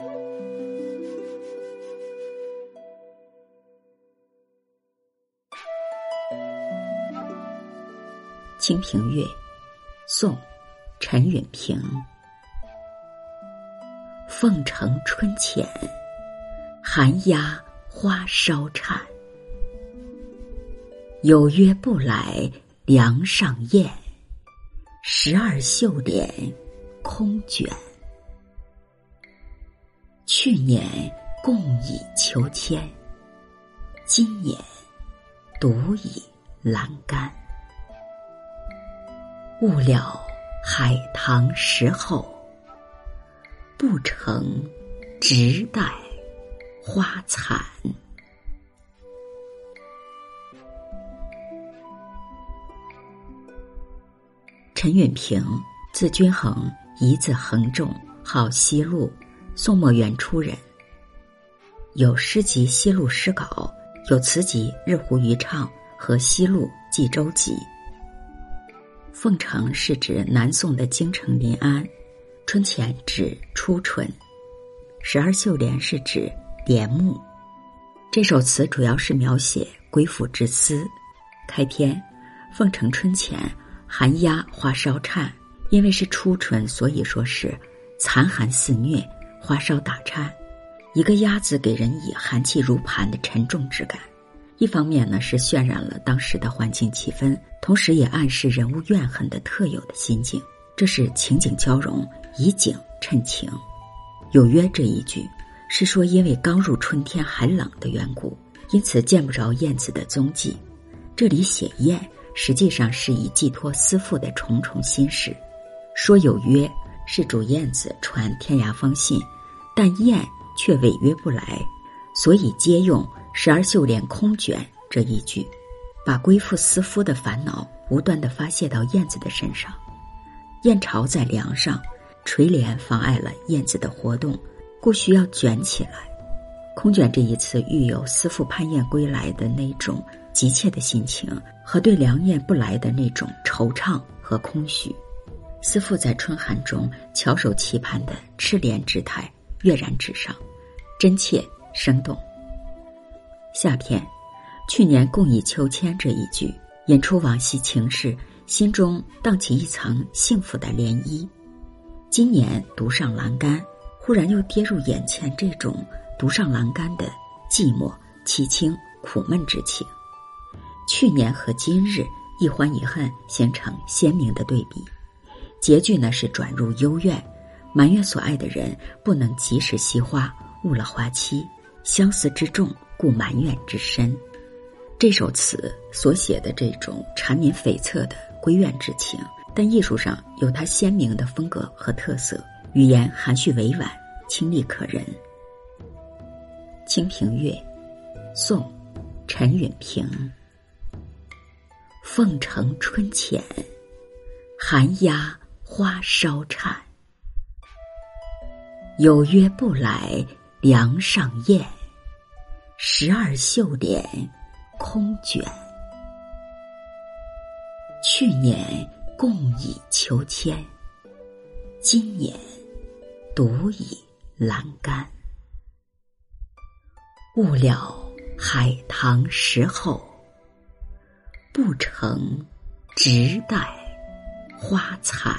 《清平乐》，宋·陈允平。凤城春浅，寒鸦花梢颤。有约不来梁上燕，十二绣帘空卷。去年共倚秋千，今年独倚栏杆。误了海棠时候，不成直待花残。陈允平，字君衡，一字衡仲，号西路，宋末元初人。有诗集《西路诗稿》，有词集《日湖渔唱》和《西路冀州集》。凤城是指南宋的京城临安，春前指初春，十二绣帘是指帘幕。这首词主要是描写归附之思。开篇，凤城春前，寒鸦花梢颤。因为是初春，所以说是残寒肆虐，花梢打颤。一个鸭子给人以寒气如磐的沉重之感。一方面呢，是渲染了当时的环境气氛，同时也暗示人物怨恨的特有的心境。这是情景交融，以景衬情。有约这一句，是说因为刚入春天还冷的缘故，因此见不着燕子的踪迹。这里写燕，实际上是以寄托思妇的重重心事。说有约，是主燕子传天涯风信，但燕却违约不来，所以皆用。十二绣帘空卷这一句，把归附思夫的烦恼无端的发泄到燕子的身上。燕巢在梁上，垂帘妨碍了燕子的活动，故需要卷起来。空卷这一次寓有思妇盼燕归来的那种急切的心情，和对梁燕不来的那种惆怅和空虚。思妇在春寒中翘首期盼的赤莲之态跃然纸上，真切生动。下篇，去年共倚秋千这一句，引出往昔情事，心中荡起一层幸福的涟漪。今年独上栏杆，忽然又跌入眼前这种独上栏杆的寂寞、凄清、苦闷之情。去年和今日一欢一恨形成鲜明的对比。结句呢是转入幽怨，埋怨所爱的人不能及时惜花，误了花期，相思之重。故埋怨之深，这首词所写的这种缠绵悱恻的归怨之情，但艺术上有它鲜明的风格和特色，语言含蓄委婉，清丽可人。《清平乐》，宋·陈允平。凤城春浅，寒鸦花梢颤。有约不来梁上燕。十二绣帘空卷，去年共倚秋千，今年独倚栏杆。误了海棠时候，不成直待花残。